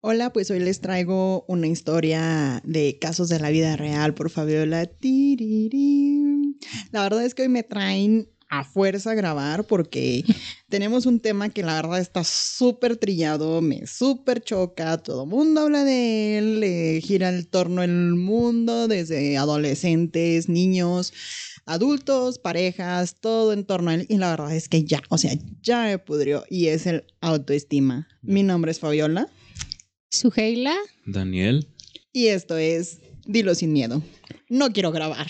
Hola, pues hoy les traigo una historia de casos de la vida real por Fabiola. La verdad es que hoy me traen a fuerza a grabar porque tenemos un tema que la verdad está súper trillado, me súper choca, todo el mundo habla de él, le gira el torno el mundo, desde adolescentes, niños, adultos, parejas, todo en torno a él. Y la verdad es que ya, o sea, ya me pudrió y es el autoestima. Mi nombre es Fabiola. Suheila. Daniel. Y esto es Dilo sin miedo. No quiero grabar.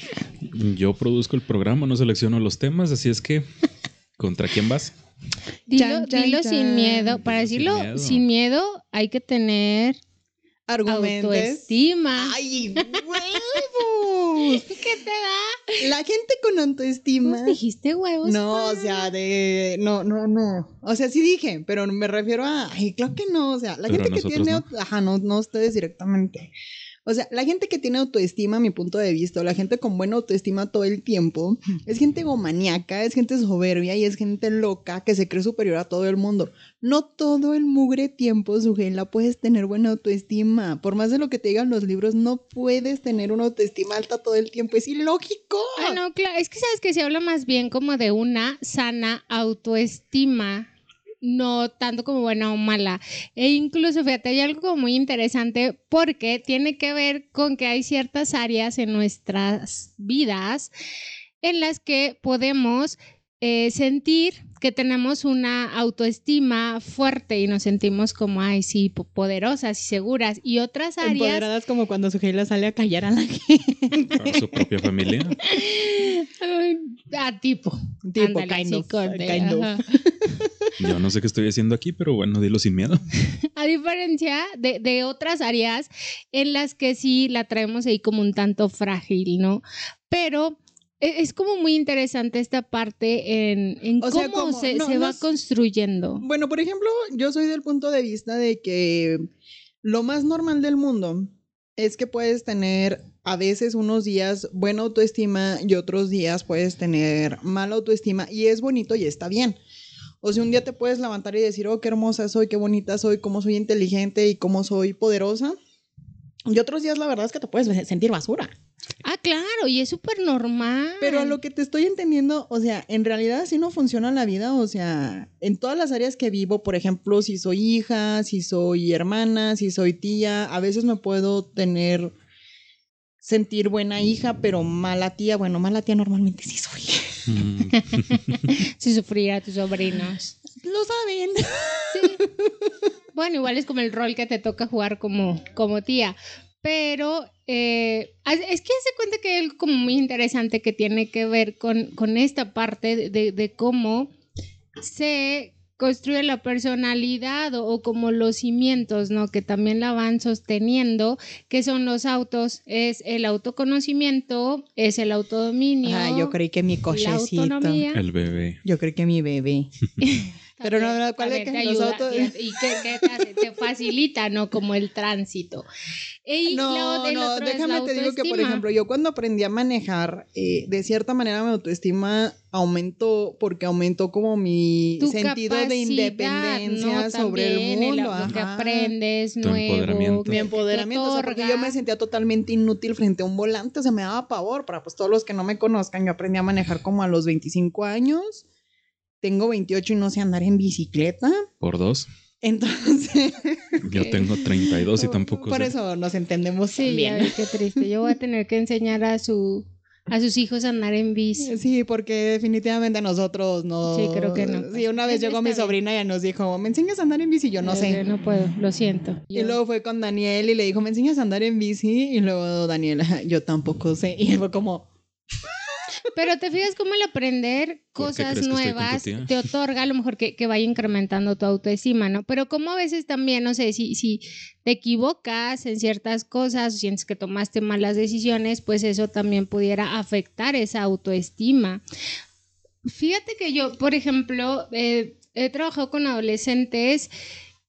Yo produzco el programa, no selecciono los temas, así es que ¿contra quién vas? Dilo, Chan, chan, dilo sin miedo. Para Dilo sin decirlo miedo. sin miedo hay que tener Argumentos. autoestima. ¡Ay, huevos! ¿Qué te da? La gente con autoestima. ¿Cómo dijiste huevos? No, o sea, de. No, no, no. O sea, sí dije, pero me refiero a. Ay, claro que no. O sea, la Pero gente que tiene. no. Ajá, no, no ustedes directamente. O sea, la gente que tiene autoestima, a mi punto de vista, o la gente con buena autoestima todo el tiempo, es gente egomaniaca, es gente soberbia y es gente loca que se cree superior a todo el mundo. No todo el mugre tiempo, Sujela, puedes tener buena autoestima. Por más de lo que te digan los libros, no puedes tener una autoestima alta todo el tiempo. Es ilógico. Ah, no, claro. Es que sabes que se habla más bien como de una sana autoestima. No tanto como buena o mala. E incluso, fíjate, hay algo como muy interesante porque tiene que ver con que hay ciertas áreas en nuestras vidas en las que podemos eh, sentir que tenemos una autoestima fuerte y nos sentimos como, ay, sí, po- poderosas y seguras. Y otras áreas Empoderadas como cuando Sujela sale a callar a la gente. ¿A su propia familia? A tipo. Tipo, Ándale, kind sí, of, kind. Yo no sé qué estoy haciendo aquí, pero bueno, dilo sin miedo. A diferencia de, de otras áreas en las que sí la traemos ahí como un tanto frágil, ¿no? Pero es como muy interesante esta parte en, cómo sea, como- se, no, se no va es- construyendo. Bueno, por ejemplo, yo soy del punto de vista de que lo más normal del mundo es que puedes tener a veces unos días buena autoestima y otros días puedes tener mala autoestima y es bonito y está bien. O sea, un día te puedes levantar y decir, oh, qué hermosa soy, qué bonita soy, cómo soy inteligente y cómo soy poderosa. Y otros días la verdad es que te puedes sentir basura. Ah, claro, y es súper normal. Pero a lo que te estoy entendiendo, o sea, en realidad así no funciona la vida, o sea, en todas las áreas que vivo, por ejemplo, si soy hija, si soy hermana, si soy tía, a veces me puedo tener, sentir buena hija, pero mala tía, bueno, mala tía normalmente sí soy. Mm, Si sufrir a tus sobrinos. Lo saben. Bueno, igual es como el rol que te toca jugar como, como tía. Pero eh, haz- es que se cuenta que hay algo como muy interesante que tiene que ver con, con esta parte de- de, cómo se construye la personalidad o, o como los cimientos, ¿no? Que también la van sosteniendo, que son los autos, es el autoconocimiento, es el autodominio. Ah, yo creí que mi la cochecito. autonomía. el bebé. Yo creí que mi bebé. Pero no, no, ¿cuál es que te ayuda, fíjate, y que, que te, hace? Te facilita, ¿no? Como el tránsito. Y No, luego del no, déjame te digo que, por ejemplo, yo cuando aprendí a manejar, eh, de cierta manera mi autoestima aumentó porque aumentó como mi Tu sentido de independencia ¿no? sobre el También, mundo. lo que aprendes Tu nuevo. empoderamiento. que Mi empoderamiento, o sea, porque yo me sentía totalmente inútil frente a un volante, o sea, me daba pavor. Para pues todos los que no me conozcan, yo aprendí a manejar como a los 25 años. Tengo 28 y no sé andar en bicicleta. Por dos. Entonces, Yo tengo 32 y tampoco por sé. eso nos entendemos Sí, bien. qué triste. Yo voy a tener que enseñar a su a sus hijos a andar en bici. Sí, porque definitivamente nosotros no. Sí, creo que no. Sí, una vez llegó mi sobrina y nos dijo, ¿me enseñas a andar en bici? Yo no Yo- sé. yo no puedo, lo siento. Y Yo- luego fue con Daniel y le dijo, ¿me enseñas a andar en bici? Y luego Daniel, yo tampoco sé. Y fue como, Pero te fijas cómo el aprender ¿Por qué cosas nuevas te otorga a lo mejor que, que vaya incrementando tu autoestima, ¿no? Pero como a veces también, no sé, si, si te equivocas en ciertas cosas o sientes que tomaste malas decisiones, pues eso también pudiera afectar esa autoestima. Fíjate que yo, por ejemplo, eh, he trabajado con adolescentes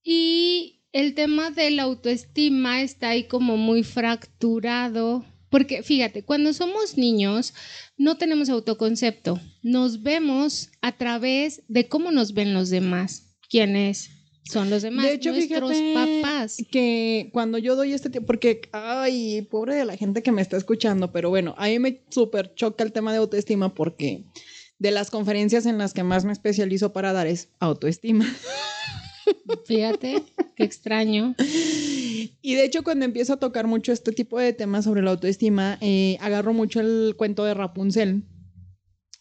y el tema de la autoestima está ahí como muy fracturado. Porque fíjate, cuando somos niños no tenemos autoconcepto, nos vemos a través de cómo nos ven los demás. ¿Quién es? son los demás, De hecho, nuestros papás. que cuando yo doy este tiempo, porque, ay, pobre de la gente que me está escuchando, pero bueno, a mí me súper choca el tema de autoestima porque de las conferencias en las que más me especializo para dar es autoestima. Fíjate, qué extraño. Y de hecho, cuando empiezo a tocar mucho este tipo de temas sobre la autoestima, eh, agarro mucho el cuento de Rapunzel,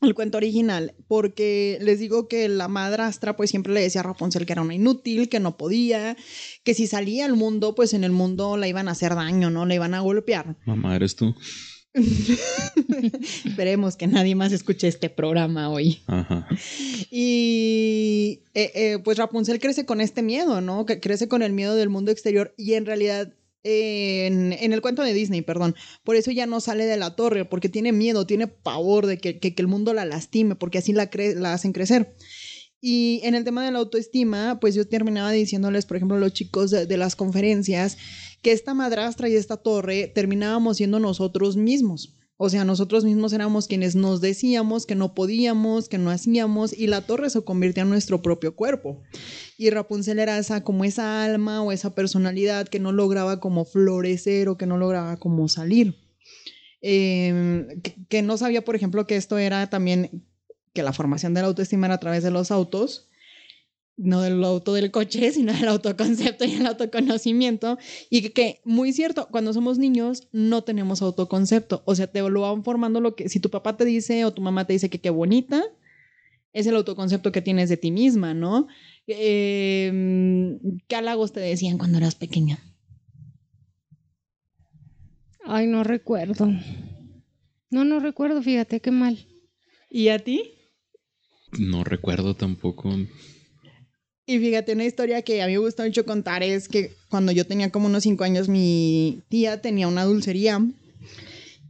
el cuento original, porque les digo que la madrastra pues siempre le decía a Rapunzel que era una inútil, que no podía, que si salía al mundo, pues en el mundo la iban a hacer daño, ¿no? La iban a golpear. Mamá, eres tú. Esperemos que nadie más escuche este programa hoy. Ajá. Y eh, eh, pues Rapunzel crece con este miedo, ¿no? Que crece con el miedo del mundo exterior y en realidad en, en el cuento de Disney, perdón, por eso ya no sale de la torre, porque tiene miedo, tiene pavor de que, que- que el mundo la lastime, porque así la, la hacen crecer. Y en el tema de la autoestima, pues yo terminaba diciéndoles, por ejemplo, los chicos de, las conferencias, que esta madrastra y esta torre terminábamos siendo nosotros mismos. O sea, nosotros mismos éramos quienes nos decíamos que no podíamos, que no hacíamos, y la torre se convirtió en nuestro propio cuerpo. Y Rapunzel era esa, como esa alma o esa personalidad que no lograba como florecer o que no lograba como salir. Que, que no sabía, por ejemplo, que esto era también, que la formación de la autoestima era a través de los autos, no del auto del coche, sino del autoconcepto y el autoconocimiento. Y que, que, muy cierto, cuando somos niños no tenemos autoconcepto. O sea, te lo van formando lo que, si tu papá te dice o tu mamá te dice que qué bonita, es el autoconcepto que tienes de ti misma, ¿no? Eh, ¿Qué halagos te decían cuando eras pequeña? Ay, no recuerdo. No, no recuerdo, fíjate, qué mal. ¿Y a ti? No recuerdo tampoco. Y fíjate, una historia que a mí me gusta mucho contar es que cuando yo tenía como unos cinco años, mi tía tenía una dulcería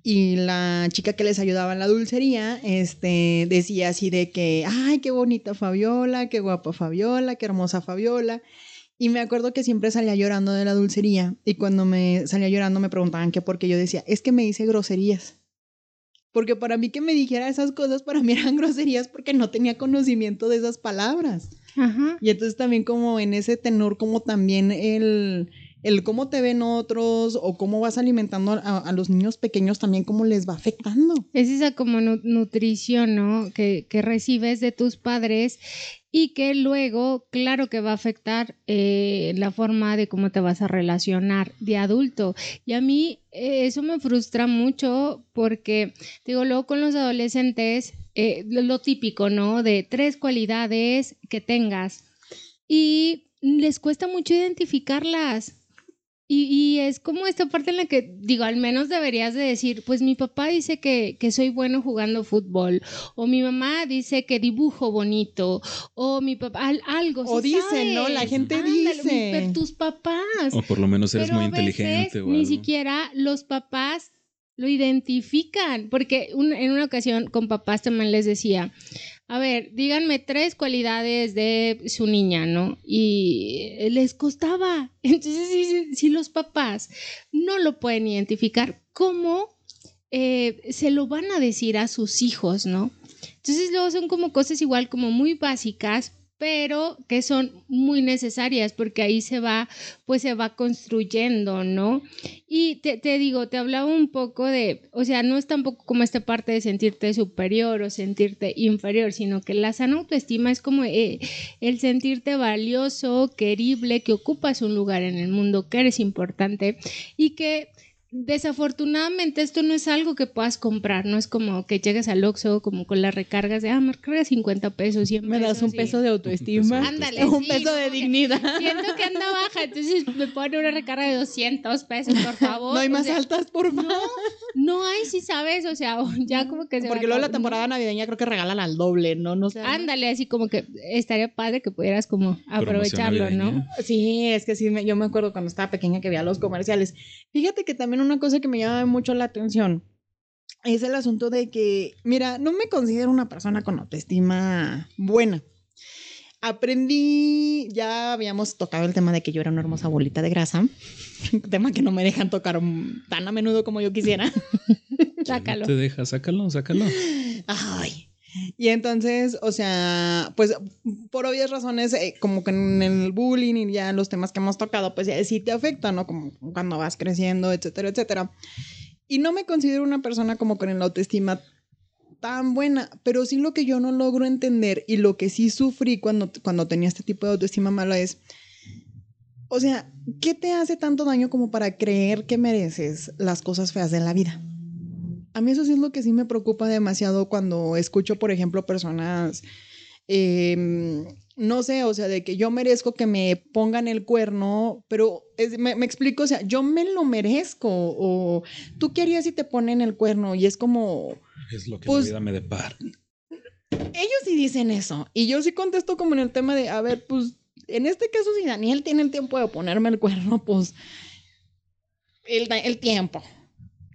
y la chica que les ayudaba en la dulcería este, decía así de que, ay, qué bonita Fabiola, qué guapa Fabiola, qué hermosa Fabiola. Y me acuerdo que siempre salía llorando de la dulcería y cuando me salía llorando me preguntaban qué yo decía, es que me hice groserías. Porque para mí que me dijera esas cosas, para mí eran groserías porque no tenía conocimiento de esas palabras. Ajá. Y entonces también como en ese tenor, como también el, el cómo te ven otros o cómo vas alimentando a, a los niños pequeños también cómo les va afectando. Es esa como nu- nutrición, ¿no? Que, que recibes de tus padres y que luego, claro que va a afectar eh, la forma de cómo te vas a relacionar de adulto. Y a mí eh, eso me frustra mucho porque, digo, luego con los adolescentes, eh, lo, lo típico, ¿no? De tres cualidades que tengas y les cuesta mucho identificarlas. Y, y es como esta parte en la que, digo, al menos deberías de decir, pues mi papá dice que, que soy bueno jugando fútbol, o mi mamá dice que dibujo bonito, o mi papá, al- algo. O sí dicen, ¿no? La gente Ándale, dice. Pero tus papás. O por lo menos eres Pero muy a veces inteligente o Ni siquiera los papás lo identifican, porque en una ocasión con papás también les decía, a ver, díganme tres cualidades de su niña, ¿no? Y les costaba. Entonces, si, si los papás no lo pueden identificar, ¿cómo eh, se lo van a decir a sus hijos, ¿no? Entonces luego son como cosas igual como muy básicas, pero que son muy necesarias porque ahí se va, pues se va construyendo, ¿no? Y te, digo, te hablaba un poco de, o sea, no es tampoco como esta parte de sentirte superior o sentirte inferior, sino que la sana autoestima es como eh, el sentirte valioso, querible, que ocupas un lugar en el mundo, que eres importante y que desafortunadamente esto no es algo que puedas comprar, no es como que llegues al Oxxo como con las recargas de, ah, me recargas 50 pesos, 100 Me das un y- peso de autoestima. Ándale, un sí, peso no, de que dignidad. Siento que anda baja, entonces me pone una recarga de 200 pesos, por favor. No hay O más sea, altas, por favor. No hay, si sabes, o sea, ya como que se Porque va luego la temporada navideña creo que regalan al doble, ¿no? No sé. Ándale, así como que estaría padre que pudieras como aprovecharlo, ¿no? Sí, es que sí, me- yo me acuerdo cuando estaba pequeña que veía los comerciales. Fíjate que también una cosa que me llama mucho la atención es el asunto de que, mira, no me considero una persona con autoestima buena. Aprendí, ya habíamos tocado el tema de que yo era una hermosa bolita de grasa, tema que no me dejan tocar tan a menudo como yo quisiera. Sácalo. Te deja, sácalo, sácalo. Ay, Y entonces, o sea, pues por obvias razones, eh, como que en el bullying y ya los temas que hemos tocado, pues ya sí te afecta, ¿no? Como cuando vas creciendo, etcétera, etcétera. Y no me considero una persona como con el autoestima tan buena, pero sí lo que yo no logro entender y lo que sí sufrí cuando, cuando tenía este tipo de autoestima mala es, o sea, ¿qué te hace tanto daño como para creer que mereces las cosas feas de la vida? A mí eso sí es lo que sí me preocupa demasiado cuando escucho, por ejemplo, personas, em, no sé, o sea, de que yo merezco que me pongan el cuerno, pero me, me, explico, o sea, yo me lo merezco, o tú qué harías si te ponen el cuerno, y es como... Es lo que Pues- la vida me depara. Ellos sí dicen eso. Y yo sí contesto como en el tema de, a ver, pues, en este caso, si Daniel tiene el tiempo de ponerme el cuerno, pues, el, el tiempo,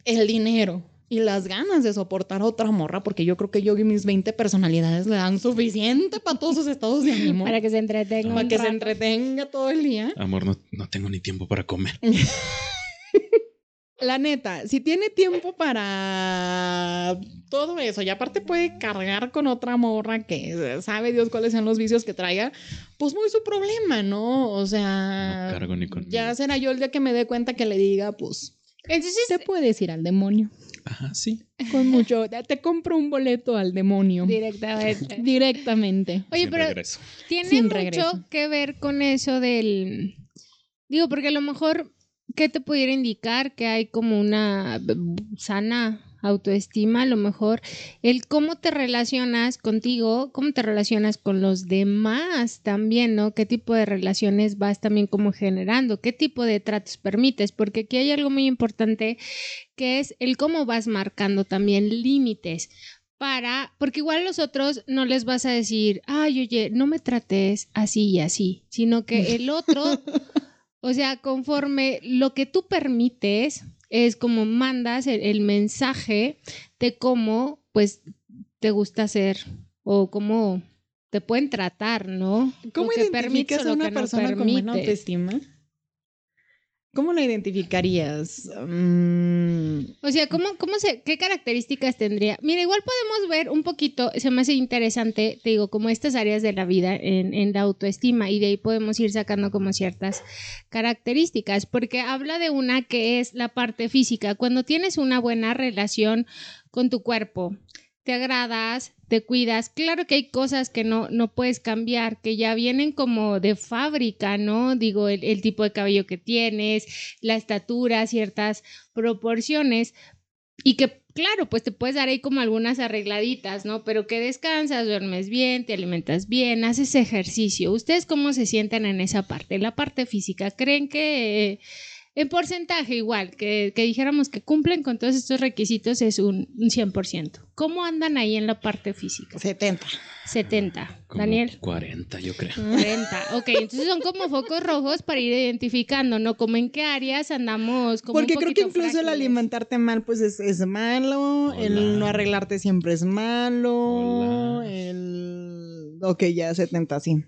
el dinero y las ganas de soportar a otra morra, porque yo creo que yo y mis 20 personalidades le dan suficiente para todos sus estados de ánimo. Para que se entretenga. para un que se entretenga todo el día. Amor, no, no tengo ni tiempo para comer. La neta, si tiene tiempo para todo eso y aparte puede cargar con otra morra que sabe Dios cuáles son los vicios que traiga, pues muy su problema, ¿no? O sea, No cargo ni conmigo. ya será yo el día que me dé cuenta que le diga, pues, Entonces, te puedes ir al demonio. Ajá, sí. Con mucho, te compro un boleto al demonio. directamente. Directamente. Oye, Sin pero regreso. tiene Sin mucho regreso. que ver con eso del. Digo, porque a lo mejor, ¿qué te pudiera indicar que hay como una sana autoestima? A lo mejor el cómo te relacionas contigo, cómo te relacionas con los demás también, ¿no? ¿Qué tipo de relaciones vas también como generando? ¿Qué tipo de tratos permites? Porque aquí hay algo muy importante que es el cómo vas marcando también límites para, porque igual los otros no les vas a decir, ay, oye, no me trates así y así, sino que el otro, o sea, conforme lo que tú permites es como mandas el, el mensaje de cómo, pues, te gusta ser o cómo te pueden tratar, ¿no? ¿Cómo identificas a una que no persona con buena autoestima? ¿Cómo la identificarías? Mm, O sea, ¿cómo, cómo se, ¿qué características tendría? Mira, igual podemos ver un poquito, se me hace interesante, te digo, como estas áreas de la vida en, en la autoestima y de ahí podemos ir sacando como ciertas características, porque habla de una que es la parte física. Cuando tienes una buena relación con tu cuerpo, te agradas, te cuidas. Claro que hay cosas que no, no puedes cambiar, que ya vienen como de fábrica, ¿no? Digo, el, tipo de cabello que tienes, la estatura, ciertas proporciones y que claro, pues te puedes dar ahí como algunas arregladitas, ¿no? Pero que descansas, duermes bien, te alimentas bien, haces ejercicio. ¿Ustedes cómo se sienten en esa parte? La parte física, ¿creen que en porcentaje igual, que, que dijéramos que cumplen con todos estos requisitos es un, un 100%? ¿Cómo andan ahí en la parte física? 70. 70. Como Daniel. 40, yo creo. 40. Ok, entonces son como focos rojos para ir identificando, ¿no? Como en qué áreas andamos como un Porque creo que incluso el alimentarte mal, pues es, es malo. El no arreglarte siempre es malo. Hola. El. Ok, ya 70, sí.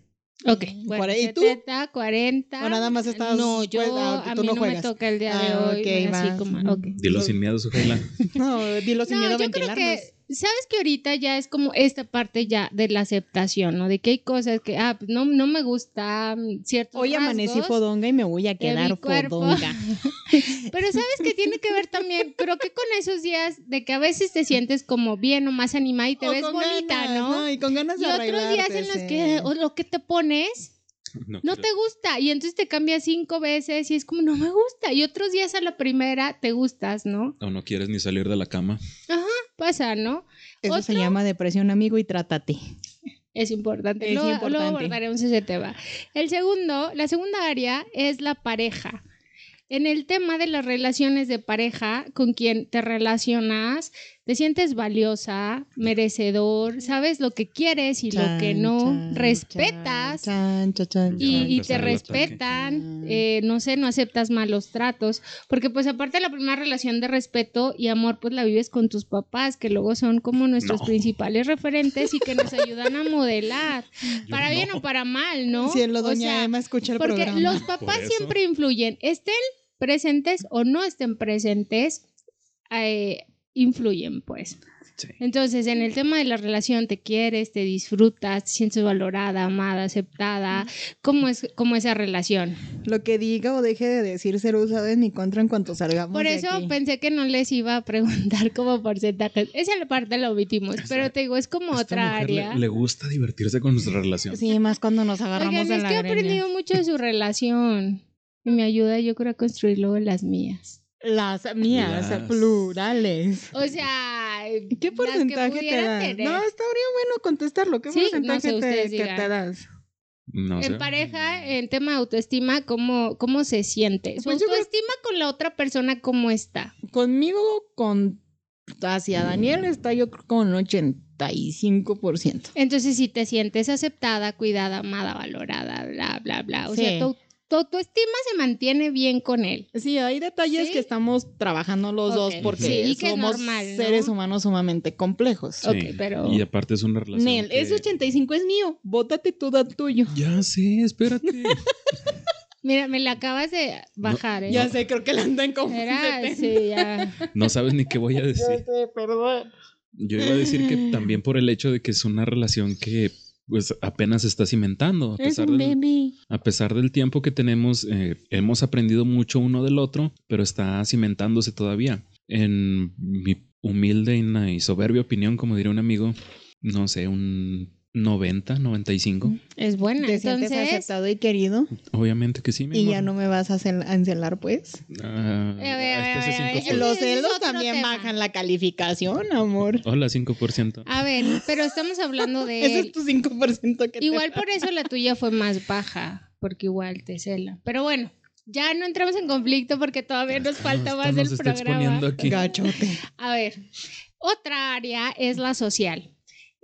Ok, bueno, Cuare- ¿y tú? 70, 40. ¿O nada más estás- No, yo, pues, ah, a tú mí no no, juegas? me toca el día de Ah, hoy. ok, mira, así como. Dilo sin miedo, Sujaila. No, dilo sin No, miedo a yo creo ventilarnos. que, sabes que ahorita ya es como esta parte ya de la aceptación, ¿no? De que hay cosas que, ah, pues no, no me gustan ciertos Hoy amanecí fodonga y me voy a quedar fodonga. Pero sabes que tiene que ver también, creo que con esos días de que a veces te sientes como bien o más animada y te O ves bonita, ganas, ¿no? Y con ganas Y de otros días en los que o lo que te pones No, te gusta y entonces te cambias cinco veces y es como no me gusta y otros días a la primera te gustas, ¿no? O no quieres ni salir de la cama. Pasa, ¿no? Eso se llama depresión, amigo, y trátate. Es importante. Es luego, importante. luego abordaremos ese tema. El segundo, la segunda área es la pareja. En el tema de las relaciones de pareja, con quien te relacionas, te sientes valiosa, merecedor, sabes lo que quieres y lo que no, chan, respetas. chan, chan, chan, y, chan. y te respetan, eh, no sé, no aceptas malos tratos, porque pues aparte la primera relación de respeto y amor, pues la vives con tus papás, que luego son como nuestros No. principales referentes y que nos ayudan a modelar, para bien o para mal, ¿no? Cielo, O doña sea, Emma, escucha el porque programa. los papás Por siempre influyen, estén presentes o no estén presentes, eh, influyen, pues. Sí. Entonces, en el tema de la relación, te quieres, te disfrutas, te sientes valorada, amada, aceptada. ¿Cómo es como esa relación? Lo que diga o deje de decir será usado en mi contra en cuanto salgamos. Por de eso aquí. pensé que no les iba a preguntar como porcentajes. Esa parte la omitimos, pero te digo, es como Esta otra mujer área. Le, le gusta divertirse con nuestra relación. Sí, más cuando nos agarramos Oigan, de es la que he aprendido mucho de su relación y me ayuda, yo creo, a construir luego las mías. Las mías, Las- plurales. O sea, ¿Qué las que porcentaje te das? tener. No, estaría bueno contestarlo. ¿Qué Sí, no porcentaje sé, te, que das? No sé. En pareja, en tema de autoestima, ¿cómo, cómo se siente? Su Pues creo- autoestima con la otra persona, ¿cómo está? Conmigo, con hacia Daniel está yo creo con un 85%. Entonces, si te sientes aceptada, cuidada, amada, valorada, bla, bla, bla. O Sí. sea, tu, tu autoestima se mantiene bien con él. Sí, hay detalles ¿Sí? que estamos trabajando los dos porque Sí, somos normal, ¿no? seres humanos sumamente complejos. Sí. Ok, pero- Y aparte es una relación. Nel, que- ese 85 es mío. Bótate tú, da tuyo. Ya sé, espérate. Mira, me la acabas de bajar, ¿eh? Ya sé, creo que la andan 70. sí, ya. No sabes ni qué voy a Ya decir. sé, perdón. Yo iba a decir que también por el hecho de que es una relación que pues apenas está cimentando. A Es pesar, del, baby. a pesar del tiempo que tenemos, eh, hemos aprendido mucho uno del otro, pero está cimentándose todavía. En mi humilde y soberbia opinión, como diría un amigo, no sé, un 90, 95. Es buena. ¿Te sientes Entonces, aceptado y querido? Obviamente que sí, mi Y amor. ya no me vas a, cel- a encelar, pues. Ah, A ver, a ver, a ver, a ver. 5%. Los celos también tema. bajan la calificación, amor. Hola, 5%. a ver, pero estamos hablando de Ese es tu 5% que te Igual por eso la tuya fue más baja, porque igual te cela. Pero bueno, ya no entramos en conflicto porque todavía nos falta Esto más del programa. aquí. Gachote. A ver, otra área es la social.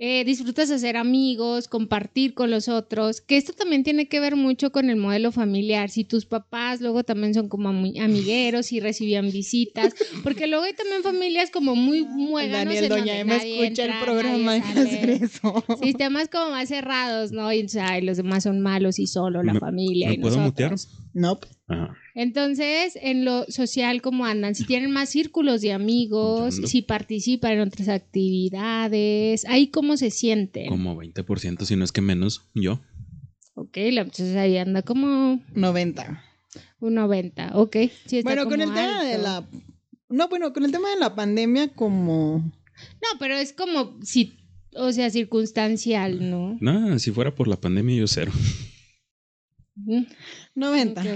Eh, disfrutas hacer amigos, compartir con los otros, que esto también tiene que ver mucho con el modelo familiar. Si tus papás luego también son como ami- amigueros y recibían visitas, porque luego hay también familias como muy muéganos Daniel, en doña Emma escucha entra, el programa eso. Sistemas como más cerrados, ¿no? Y los demás son malos y solo la ¿Me- familia ¿Me y puedo mutear? nosotros. Nope. Ajá. Entonces, en lo social, ¿cómo andan? Si tienen más círculos de amigos, no. si participan en otras actividades, ahí cómo se sienten. Como 20%, si no es que menos, yo. Ok, entonces ahí anda como 90. un 90, ok. sí está Bueno, con el tema de la... No, bueno, con el tema de la pandemia como... No, pero es como si, o sea, circunstancial, ¿no? Nada, si fuera por la pandemia, yo cero. Mm, 90. ok.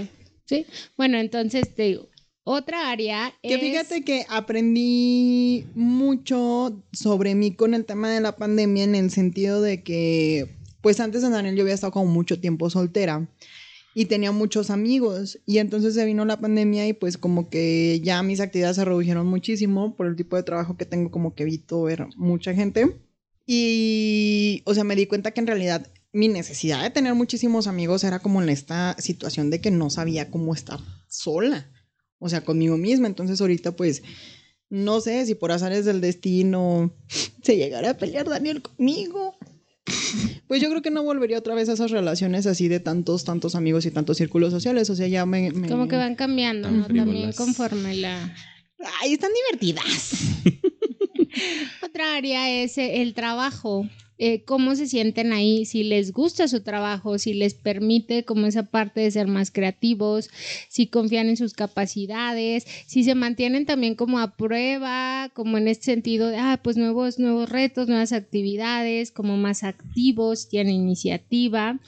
Sí, bueno, entonces te digo, otra área Que es... fíjate que aprendí mucho sobre mí con el tema de la pandemia en el sentido de que, pues antes de Daniel yo había estado como mucho tiempo soltera y tenía muchos amigos y entonces se vino la pandemia y pues como que ya mis actividades se redujeron muchísimo por el tipo de trabajo que tengo como que evito ver mucha gente. Y, o sea, me di cuenta que en realidad mi necesidad de tener muchísimos amigos era como en esta situación de que no sabía cómo estar sola o sea, conmigo misma. Entonces ahorita pues no sé si por azares del destino se llegara a pelear Daniel conmigo. Pues yo creo que no volvería otra vez a esas relaciones así de tantos, tantos amigos y tantos círculos sociales. O sea, ya me... me- Como que van cambiando, ¿no? También conforme la... Ay, están divertidas. Otra área es eh, el trabajo. Eh, cómo se sienten ahí, si les gusta su trabajo, si les permite como esa parte de ser más creativos, si confían en sus capacidades, si se mantienen también como a prueba, como en este sentido de, ah, pues nuevos, nuevos retos, nuevas actividades, como más activos, tienen iniciativa,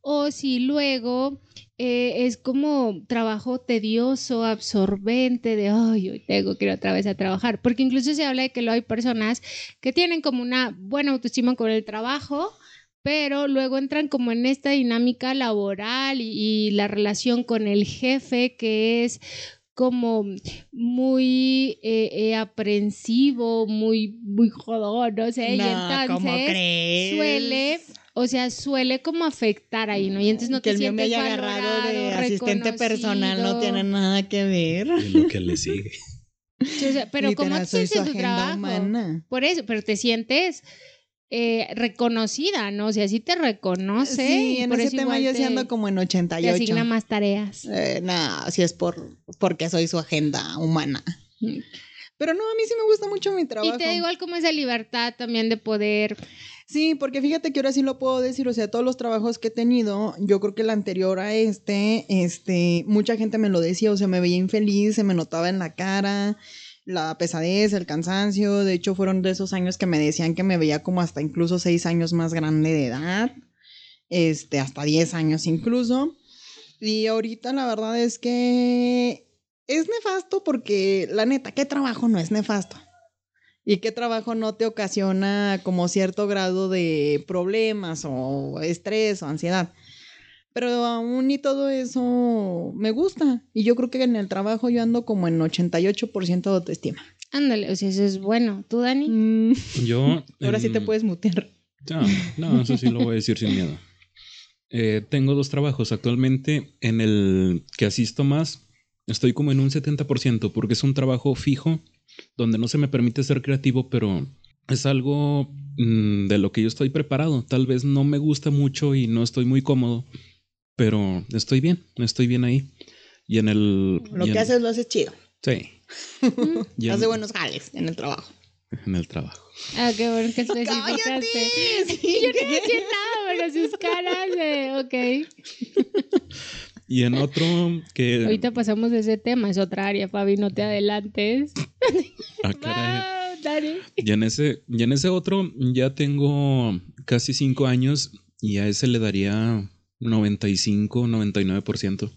o si luego eh, es como trabajo tedioso, absorbente, de, ay, hoy tengo que ir otra vez a trabajar, porque incluso se habla de que lo hay personas que tienen como una buena autoestima con el trabajo, pero luego entran como en esta dinámica laboral y, y la relación con el jefe que es como muy eh, eh, aprensivo, muy, muy jodón, no sé, y entonces crees? suele, o sea, suele como afectar ahí, ¿no? Y entonces no que te el mío me sientes haya agarrado de asistente personal no tiene nada que ver. Y lo que le sigue. Sí, o sea, pero ¿cómo Literal, te soy sientes tu agenda trabajo? humana. Por eso, pero te sientes eh, reconocida, ¿no? O sea, sí te reconoce. Sí, y en por ese eso tema yo te, sí ando como en te 88. asigna más tareas. Eh, no, si es por porque soy su agenda humana. Pero no, a mí sí me gusta mucho mi trabajo. Y te da igual como esa libertad también de poder. Sí, porque fíjate que ahora sí lo puedo decir, o sea, todos los trabajos que he tenido, yo creo que el anterior a este, este, mucha gente me lo decía, o sea, me veía infeliz, se me notaba en la cara, la pesadez, el cansancio, de hecho fueron de esos años que me decían que me veía como hasta incluso seis años más grande de edad, este, hasta diez años incluso, y ahorita la verdad es que es nefasto porque, la neta, ¿qué trabajo no es nefasto? ¿Y qué trabajo no te ocasiona como cierto grado de problemas o estrés o ansiedad? Pero aún y todo eso me gusta. Y yo creo que en el trabajo yo ando como en 88% de autoestima. Ándale, o sea, eso es bueno. ¿Tú, Dani? Mm, Yo. ahora sí te em, puedes mutear. No, no, eso sí lo voy a decir sin miedo. Eh, tengo dos trabajos actualmente. En el que asisto más, estoy como en un 70%, porque es un trabajo fijo donde no se me permite ser creativo, pero es algo mm, de lo que yo estoy preparado. Tal vez no me gusta mucho y no estoy muy cómodo, pero estoy bien, estoy bien ahí. Y en el. Lo que en- haces lo haces chido. Sí. En, Hace buenos jales en el trabajo. en el trabajo. Ah, qué bueno que ¡Cállate! especificaste. Sí, Yo no decía nada, pero sus caras de, ok. Y en otro que. Ahorita pasamos de ese tema, es otra área, Fabi, no te adelantes. Ah, caray. Dani. Y en ese, y en ese otro ya tengo casi cinco años y a ese le daría 95, 99%,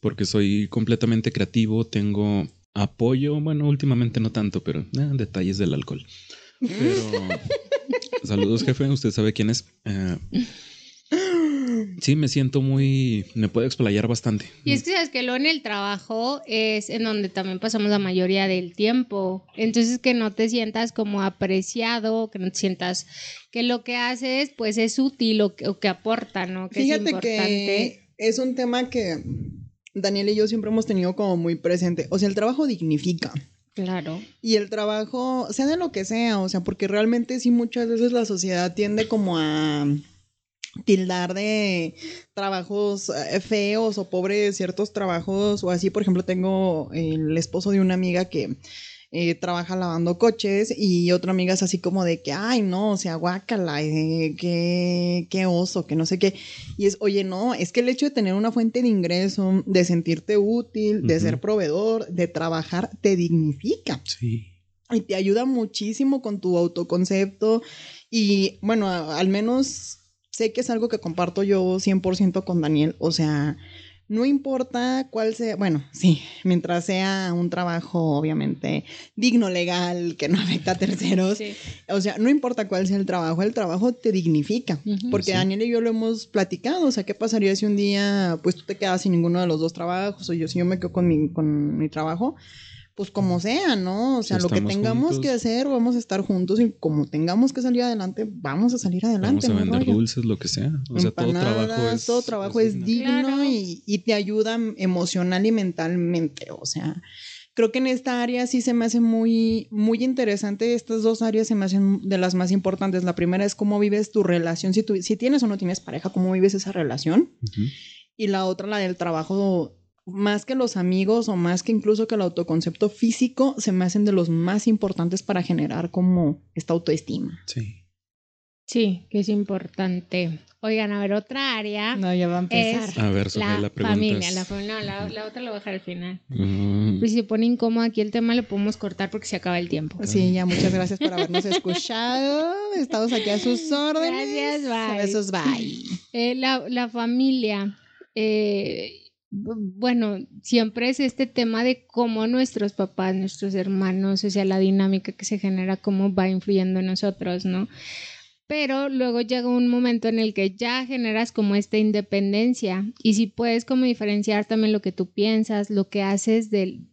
porque soy completamente creativo, tengo apoyo, bueno, últimamente no tanto, pero eh, detalles del alcohol. Pero saludos jefe, usted sabe quién es. Eh, sí, me siento muy, me puedo explayar bastante. Y es que sabes que lo en el trabajo es en donde también pasamos la mayoría del tiempo. Entonces que no te sientas como apreciado, que no te sientas que lo que haces pues es útil o que, o que aporta, ¿no? Que es Fíjate importante. que es un tema que Daniel y yo siempre hemos tenido como muy presente. O sea, el trabajo dignifica. Claro. Y el trabajo, sea de lo que sea, o sea, porque realmente sí muchas veces la sociedad tiende como a tildar de trabajos eh, feos o pobres ciertos trabajos o así. Por ejemplo, tengo el esposo de una amiga que eh, trabaja lavando coches y otra amiga es así como de que, ay, no, o sea, guácala, eh, qué, qué oso, que no sé qué. Y es, oye, no, es que el hecho de tener una fuente de ingreso, de sentirte útil, de ser proveedor, de trabajar, te dignifica Sí. y te ayuda muchísimo con tu autoconcepto y bueno, a- al menos sé que es algo que comparto yo 100% con Daniel, o sea, no importa cuál sea, bueno, sí, mientras sea un trabajo obviamente digno, legal, que no afecta a terceros, Sí. o sea, no importa cuál sea el trabajo, el trabajo te dignifica. Porque Sí. Daniel y yo lo hemos platicado, o sea, ¿qué pasaría si un día pues tú te quedas sin ninguno de los dos trabajos o yo si yo me quedo con mi, con mi trabajo? Pues como sea, ¿no? O sea, Si lo que tengamos juntos. que hacer, vamos a estar juntos y como tengamos que salir adelante, vamos a salir adelante. Vamos a vender rollo. dulces, lo que sea. O sea, todo trabajo Empanadas, es. todo trabajo es digno. digno Claro. y, y te ayuda emocional y mentalmente. O sea, creo que en esta área sí se me hace muy, muy interesante. Estas dos áreas se me hacen de las más importantes. La primera es cómo vives tu relación, si, tú, si tienes o no tienes pareja, cómo vives esa relación. Y la otra, la del trabajo, más que los amigos o más que incluso que el autoconcepto físico, se me hacen de los más importantes para generar como esta autoestima. Sí. Sí, que es importante. Oigan, a ver, otra área No, ya va a empezar. es A ver, Sofía, la la pregunta familia. es- La, no, la, la otra la voy a dejar al final. Mm, Pues si se pone incómodo aquí el tema, lo podemos cortar porque se acaba el tiempo. Sí, ya muchas gracias por habernos escuchado. Estamos aquí a sus órdenes. Gracias, bye. Besos, bye. Eh, la, la familia, eh, bueno, siempre es este tema de cómo nuestros papás, nuestros hermanos, o sea, la dinámica que se genera, cómo va influyendo en nosotros, ¿no? Pero luego llega un momento en el que ya generas como esta independencia y si puedes como diferenciar también lo que tú piensas, lo que haces del,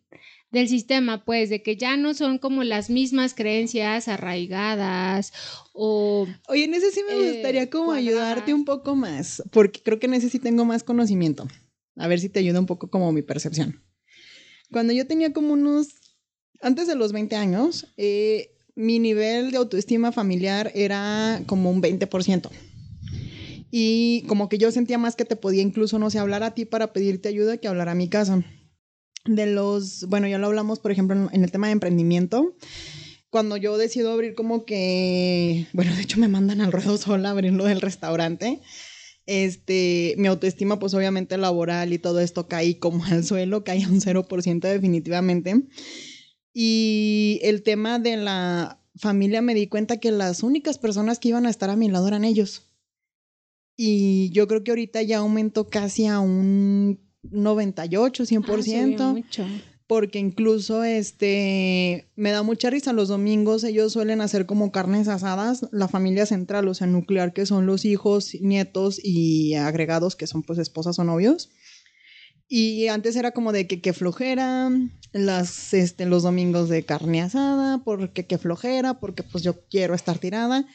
del sistema, pues de que ya no son como las mismas creencias arraigadas o Oye, en ese sí me Eh, gustaría como cuadradas. ayudarte un poco más, porque creo que en ese sí tengo más conocimiento. A ver si te ayuda un poco como mi percepción. Cuando yo tenía como unos, antes de los 20 años, eh, mi nivel de autoestima familiar era como un 20%. Y como que yo sentía más que te podía incluso, no sé, hablar a ti para pedirte ayuda que hablar a mi casa. de los, bueno, ya lo hablamos, por ejemplo, en, el tema de emprendimiento. Cuando yo decido abrir como que, bueno, de hecho me mandan al ruedo sola a abrir lo del restaurante. Este, mi autoestima, pues obviamente laboral y todo esto caí como al suelo, caí a un 0% definitivamente. Y el tema de la familia me di cuenta que las únicas personas que iban a estar a mi lado eran ellos. Y yo creo que ahorita ya aumentó casi a un 98, 100%. Ah, mucho. Porque incluso este me da mucha risa los domingos ellos suelen hacer como carnes asadas la familia central o sea nuclear que son los hijos nietos y agregados que son pues esposas o novios. Y antes era como de que qué flojera las este los domingos de carne asada porque qué flojera porque pues yo quiero estar tirada.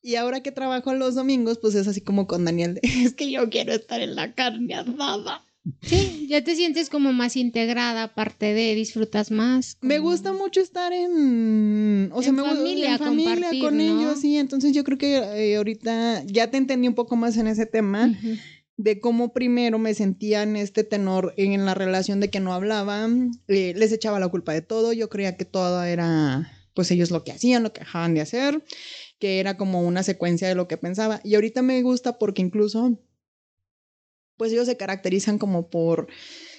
Y ahora que trabajo los domingos pues es así como con Daniel es que yo quiero estar en la carne asada Sí, ya te sientes como más integrada, aparte de disfrutas más. Me gusta mucho estar en, o sea, En me gusta familia, en familia con ¿no? ellos, sí. Entonces yo creo que eh, ahorita ya te entendí un poco más en ese tema de cómo primero me sentía en este tenor en la relación de que no hablaba, eh, les echaba la culpa de todo, yo creía que todo era, pues ellos lo que hacían, lo que dejaban de hacer, que era como una secuencia de lo que pensaba. Y ahorita me gusta porque incluso, pues ellos se caracterizan como por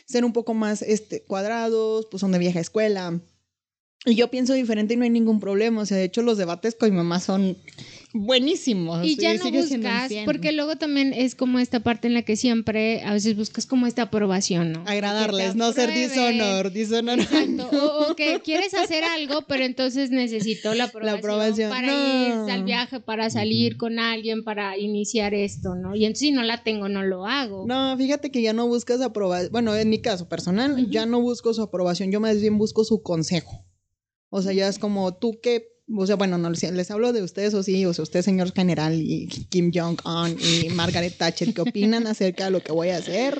ser un poco más este, cuadrados, pues son de vieja escuela. Y yo pienso diferente y no hay ningún problema. O sea, de hecho, los debates con mi mamá son buenísimos. Y ya no buscas, 100. porque luego también es como esta parte en la que siempre a veces buscas como esta aprobación, ¿no? Agradarles, no ser dishonor, dishonor. Exacto. O, o que quieres hacer algo, pero entonces necesito la aprobación, aprobación. para No. ir al viaje, para salir con alguien, para iniciar esto, ¿no? Y entonces si no la tengo, no lo hago. No, fíjate que ya no buscas aprobación. Bueno, en mi caso personal, ya no busco su aprobación, yo más bien busco su consejo. O sea, ya es como tú que, o sea, bueno, no les, les hablo de ustedes o sí, o sea, usted, señor general, y Kim Jong-un y Margaret Thatcher, ¿qué opinan acerca de lo que voy a hacer?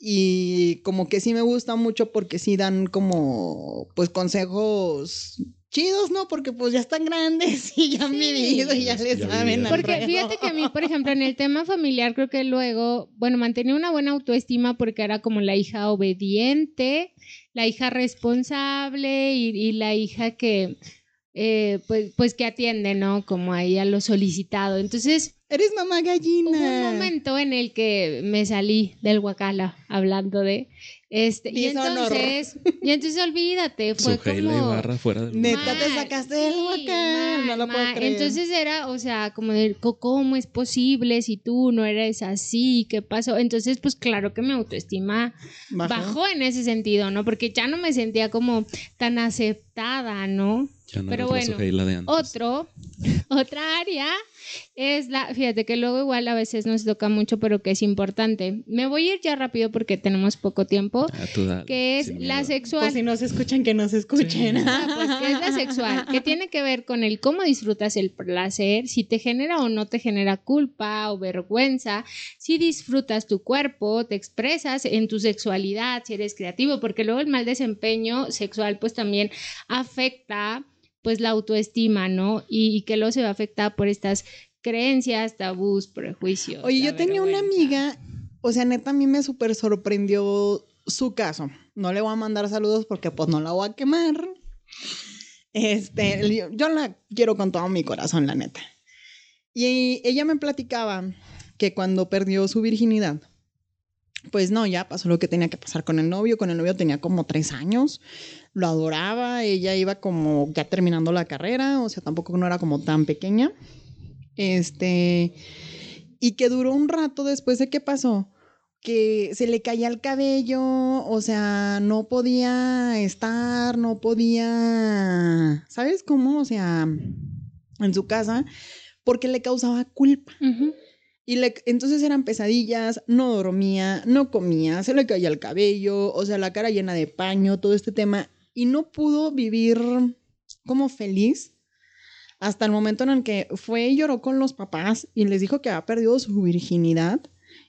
Y como que sí me gusta mucho porque sí dan como, pues, consejos chidos, ¿no? Porque pues ya están grandes y ya han Sí. vivido y ya Ya les saben. al Porque fíjate que a mí, por ejemplo, en el tema familiar, creo que luego, bueno, mantenía una buena autoestima porque era como la hija obediente, la hija responsable y, y la hija que, eh, pues, pues que atiende, ¿no? Como ahí a lo solicitado. Entonces, Eres mamá gallina. hubo un momento en el que me salí del Huacala hablando de este y entonces y entonces olvídate fue Suheila como Ibarra fuera del Neta, te sacaste del Huacán, no lo puedo creer. Entonces era, o sea, como de, ¿cómo es posible si tú no eres así? ¿Qué pasó? Entonces, pues claro que mi autoestima Bajó. bajó, en ese sentido, ¿no? Porque ya no me sentía como tan aceptada, ¿no? Ya no Pero la bueno, Suheila de antes. Otro, otra área es la, fíjate que luego igual a veces nos toca mucho, pero que es importante. Me voy a ir ya rápido porque tenemos poco tiempo, Ah, tú dale, que es la sexual. Pues si no se escuchan, que no se escuchen. Ah, pues, que es la sexual, que tiene que ver con el cómo disfrutas el placer, si te genera o no te genera culpa o vergüenza, si disfrutas tu cuerpo, te expresas en tu sexualidad, si eres creativo, porque luego el mal desempeño sexual pues también afecta pues la autoestima, ¿no? Y, y que luego se va a afectar por estas creencias, tabús, prejuicios. Oye, yo tenía una amiga, o sea, neta, a mí me súper sorprendió su caso. No le voy a mandar saludos porque pues no la voy a quemar. Este, yo, yo la quiero con todo mi corazón, la neta. Y ella me platicaba que cuando perdió su virginidad, pues no, ya pasó lo que tenía que pasar con el novio. Con el novio tenía como tres años, lo adoraba, ella iba como ya terminando la carrera, o sea, tampoco no era como tan pequeña. Este, y que duró un rato después de que pasó, que se le caía el cabello, o sea, no podía estar, no podía, ¿sabes cómo? O sea, en su casa, porque le causaba culpa. Y le, entonces eran pesadillas, no dormía, no comía, se le caía el cabello, o sea, la cara llena de paño, todo este tema, y no pudo vivir como feliz hasta el momento en el que fue y lloró con los papás y les dijo que había perdido su virginidad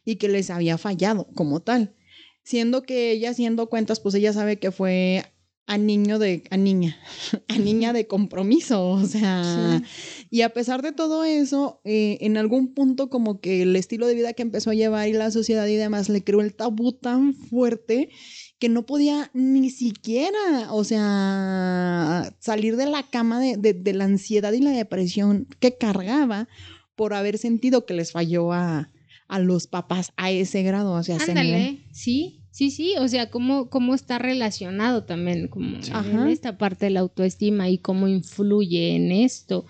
y que les había fallado como tal. Siendo que ella, haciendo cuentas, pues ella sabe que fue a niño de, a niña, a niña de compromiso, o sea, y a pesar de todo eso, eh, en algún punto como que el estilo de vida que empezó a llevar y la sociedad y demás le creó el tabú tan fuerte que no podía ni siquiera, o sea, salir de la cama de, de la ansiedad y la depresión que cargaba por haber sentido que les falló a, a los papás a ese grado, o sea, Ándale, sí, Sí, sí, o sea, cómo, cómo está relacionado también como en esta parte de la autoestima y cómo influye en esto.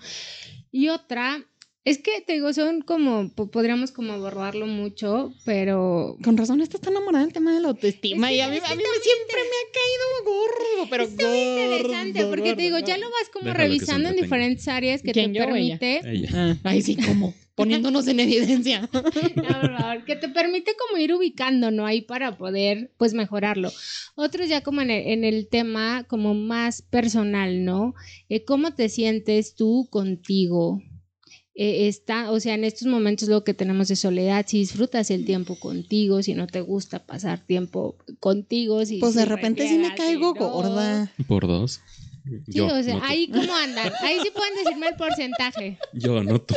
Y otra, es que te digo, son como, podríamos como abordarlo mucho, pero... Con razón estás tan enamorada del tema de la autoestima y a mí, a mí siempre me ha caído gordo, pero Está muy interesante, porque te digo, ya lo vas como revisando en diferentes áreas que te permite... Ah, ay, sí, ¿cómo? poniéndonos en evidencia. No, por favor, que te permite como ir ubicando, ¿no? Ahí para poder, pues, mejorarlo. Otros ya como en el, tema como más personal, ¿no? Eh, ¿Cómo te sientes tú contigo? Eh, está, o sea, en estos momentos lo que tenemos de soledad, si disfrutas el tiempo contigo, si no te gusta pasar tiempo contigo, si... Pues de repente sí me caigo gorda. Por dos. Sí, o sea, ahí cómo andan. Ahí sí pueden decirme el porcentaje. Yo anoto.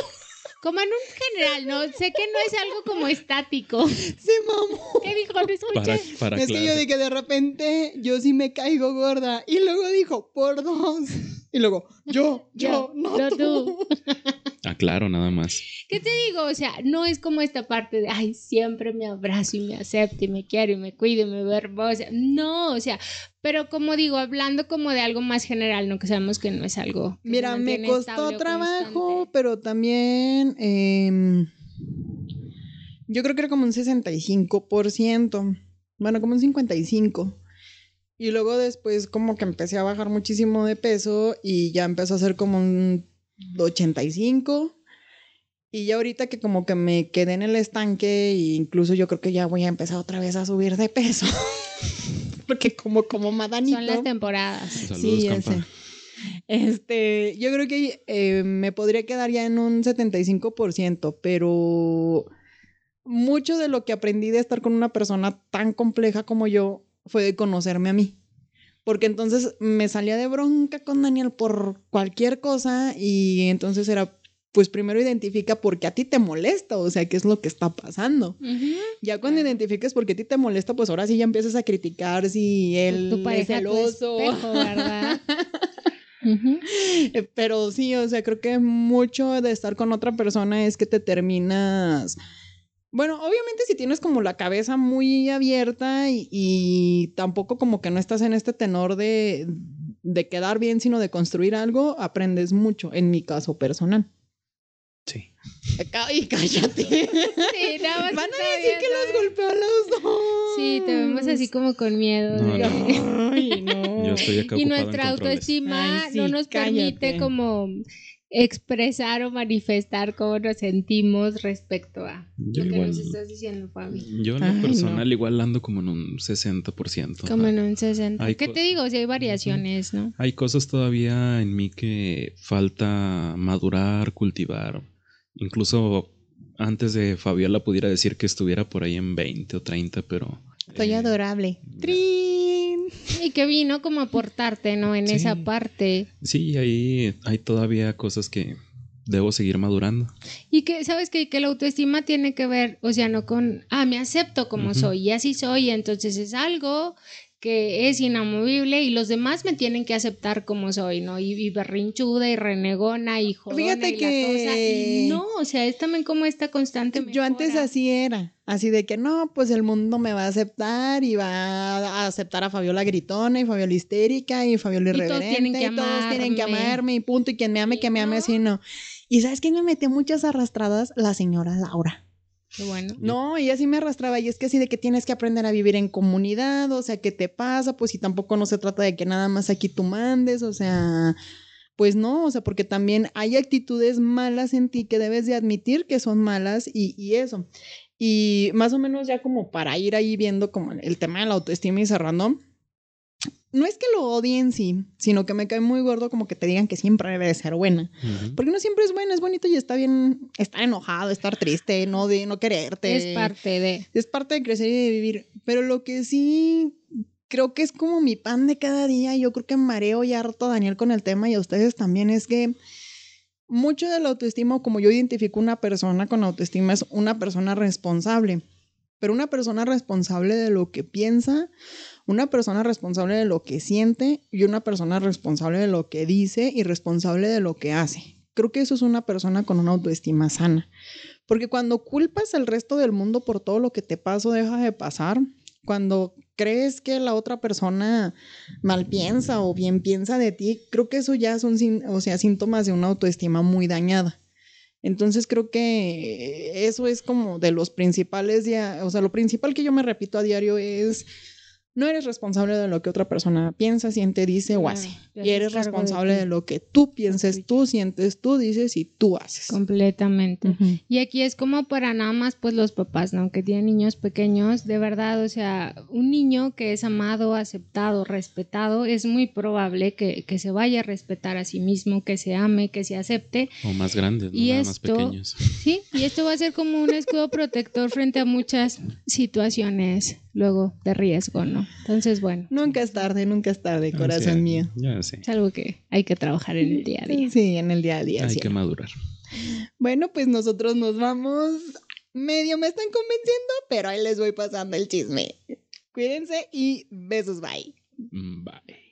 Como en un general, ¿no? Sé que no es algo como estático. Se mamó. ¿Qué dijo? No escuché. es que yo dije, de repente, yo sí me caigo gorda. Y luego dijo, por dos. Y luego, yo, yo, no, no tú. Ah, claro, nada más. ¿Qué te digo? O sea, no es como esta parte de, ay, siempre me abrazo y me acepto y me quiero y me cuido y me veo hermosa. No, o sea, pero como digo, hablando como de algo más general, ¿no? Que sabemos que no es algo. Mira, me costó trabajo, pero también. Em, yo creo que era como un 65%. Bueno, como un 55%. Y luego después como que empecé a bajar muchísimo de peso y ya empezó a ser como un 85. Y ya ahorita que como que me quedé en el estanque e incluso yo creo que ya voy a empezar otra vez a subir de peso. Porque como como madanito. Son las temporadas. sí, Este, yo creo que eh, me podría quedar ya en un 75%, pero mucho de lo que aprendí de estar con una persona tan compleja como yo fue de conocerme a mí. Porque entonces me salía de bronca con Daniel por cualquier cosa y entonces era, pues primero identifica por qué a ti te molesta, o sea, qué es lo que está pasando. Ya cuando identifiques por qué a ti te molesta, pues ahora sí ya empiezas a criticar si él es celoso. ¿verdad? Pero sí, o sea, creo que mucho de estar con otra persona es que te terminas bueno, obviamente si tienes como la cabeza muy abierta y, tampoco como que no estás en este tenor de, de, quedar bien, sino de construir algo, aprendes mucho, en mi caso personal. Sí. Y cállate. Sí, nada más Van a decir que los golpeó a los dos. Sí, te vemos así como con miedo. Ay, no. Yo estoy acá y nuestra autoestima no nos permite como expresar o manifestar cómo nos sentimos respecto a lo que nos estás diciendo, Fabi. Yo en lo personal igual ando como en un 60%. Como en un 60%. ¿Qué te digo? Si hay variaciones, ¿no? Hay cosas todavía en mí que falta madurar, cultivar. Incluso antes de Fabiola pudiera decir que estuviera por ahí en 20 o 30, pero... Estoy eh, adorable. ¡Trin! Y que vino como aportarte, ¿no? En esa parte. Sí, ahí hay todavía cosas que debo seguir madurando. Y que, ¿sabes qué? Que la autoestima tiene que ver, o sea, no con, ah, me acepto como soy y así soy, entonces es algo que es inamovible y los demás me tienen que aceptar como soy, ¿no? Y, berrinchuda y renegona y jodona Fíjate y que... no, o sea, es también como esta constante Yo antes así era, así de que no, pues el mundo me va a aceptar y va a aceptar a Fabiola gritona y Fabiola histérica y Fabiola irreverente y todos tienen que, y todos tienen que amarme y punto y quien me ame, que me ame así, no. Y ¿sabes quién me metió muchas arrastradas? La señora Laura bueno. No, y así me arrastraba. Y es que así de que tienes que aprender a vivir en comunidad, o sea, ¿qué te pasa? Pues si tampoco no se trata de que nada más aquí tú mandes, o sea, pues no, o sea, porque también hay actitudes malas en ti que debes de admitir que son malas y, y eso. Y más o menos ya como para ir ahí viendo como el tema de la autoestima y cerrando, no es que lo odie en sí, sino que me cae muy gordo como que te digan que siempre debe de ser buena. Porque no siempre es buena, es bonito y está bien estar enojado, estar triste, no de no quererte. Es parte de. Es parte de crecer y de vivir. Pero lo que sí creo que es como mi pan de cada día. Yo creo que mareo y harto a Daniel con el tema y a ustedes también es que mucho de la autoestima, como yo identifico una persona con autoestima, es una persona responsable. Pero una persona responsable de lo que piensa, una persona responsable de lo que siente y una persona responsable de lo que dice y responsable de lo que hace. Creo que eso es una persona con una autoestima sana. Porque cuando culpas al resto del mundo por todo lo que te pasa o deja de pasar, cuando crees que la otra persona mal piensa o bien piensa de ti, creo que eso ya son o sea, síntomas de una autoestima muy dañada. Entonces creo que eso es como de los principales, o sea, lo principal que yo me repito a diario es no eres responsable de lo que otra persona piensa, siente, dice o hace. Y eres responsable de, lo que tú pienses, tú sientes, tú dices y tú haces. Completamente. Y aquí es como para nada más pues los papás, ¿no? Que tienen niños pequeños, de verdad, o sea, un niño que es amado, aceptado, respetado, es muy probable que, se vaya a respetar a sí mismo, que se ame, que se acepte. O más grandes, ¿no? Y nada más pequeños. Sí, y esto va a ser como un escudo protector frente a muchas situaciones luego de riesgo, ¿no? Entonces, bueno. Nunca es tarde, nunca es tarde, corazón mío. Ya sé. Es algo que hay que trabajar en el día a día. Sí, en el día a día. Hay que madurar. Bueno, pues nosotros nos vamos. Medio me están convenciendo, pero ahí les voy pasando el chisme. Cuídense y besos, bye. Bye.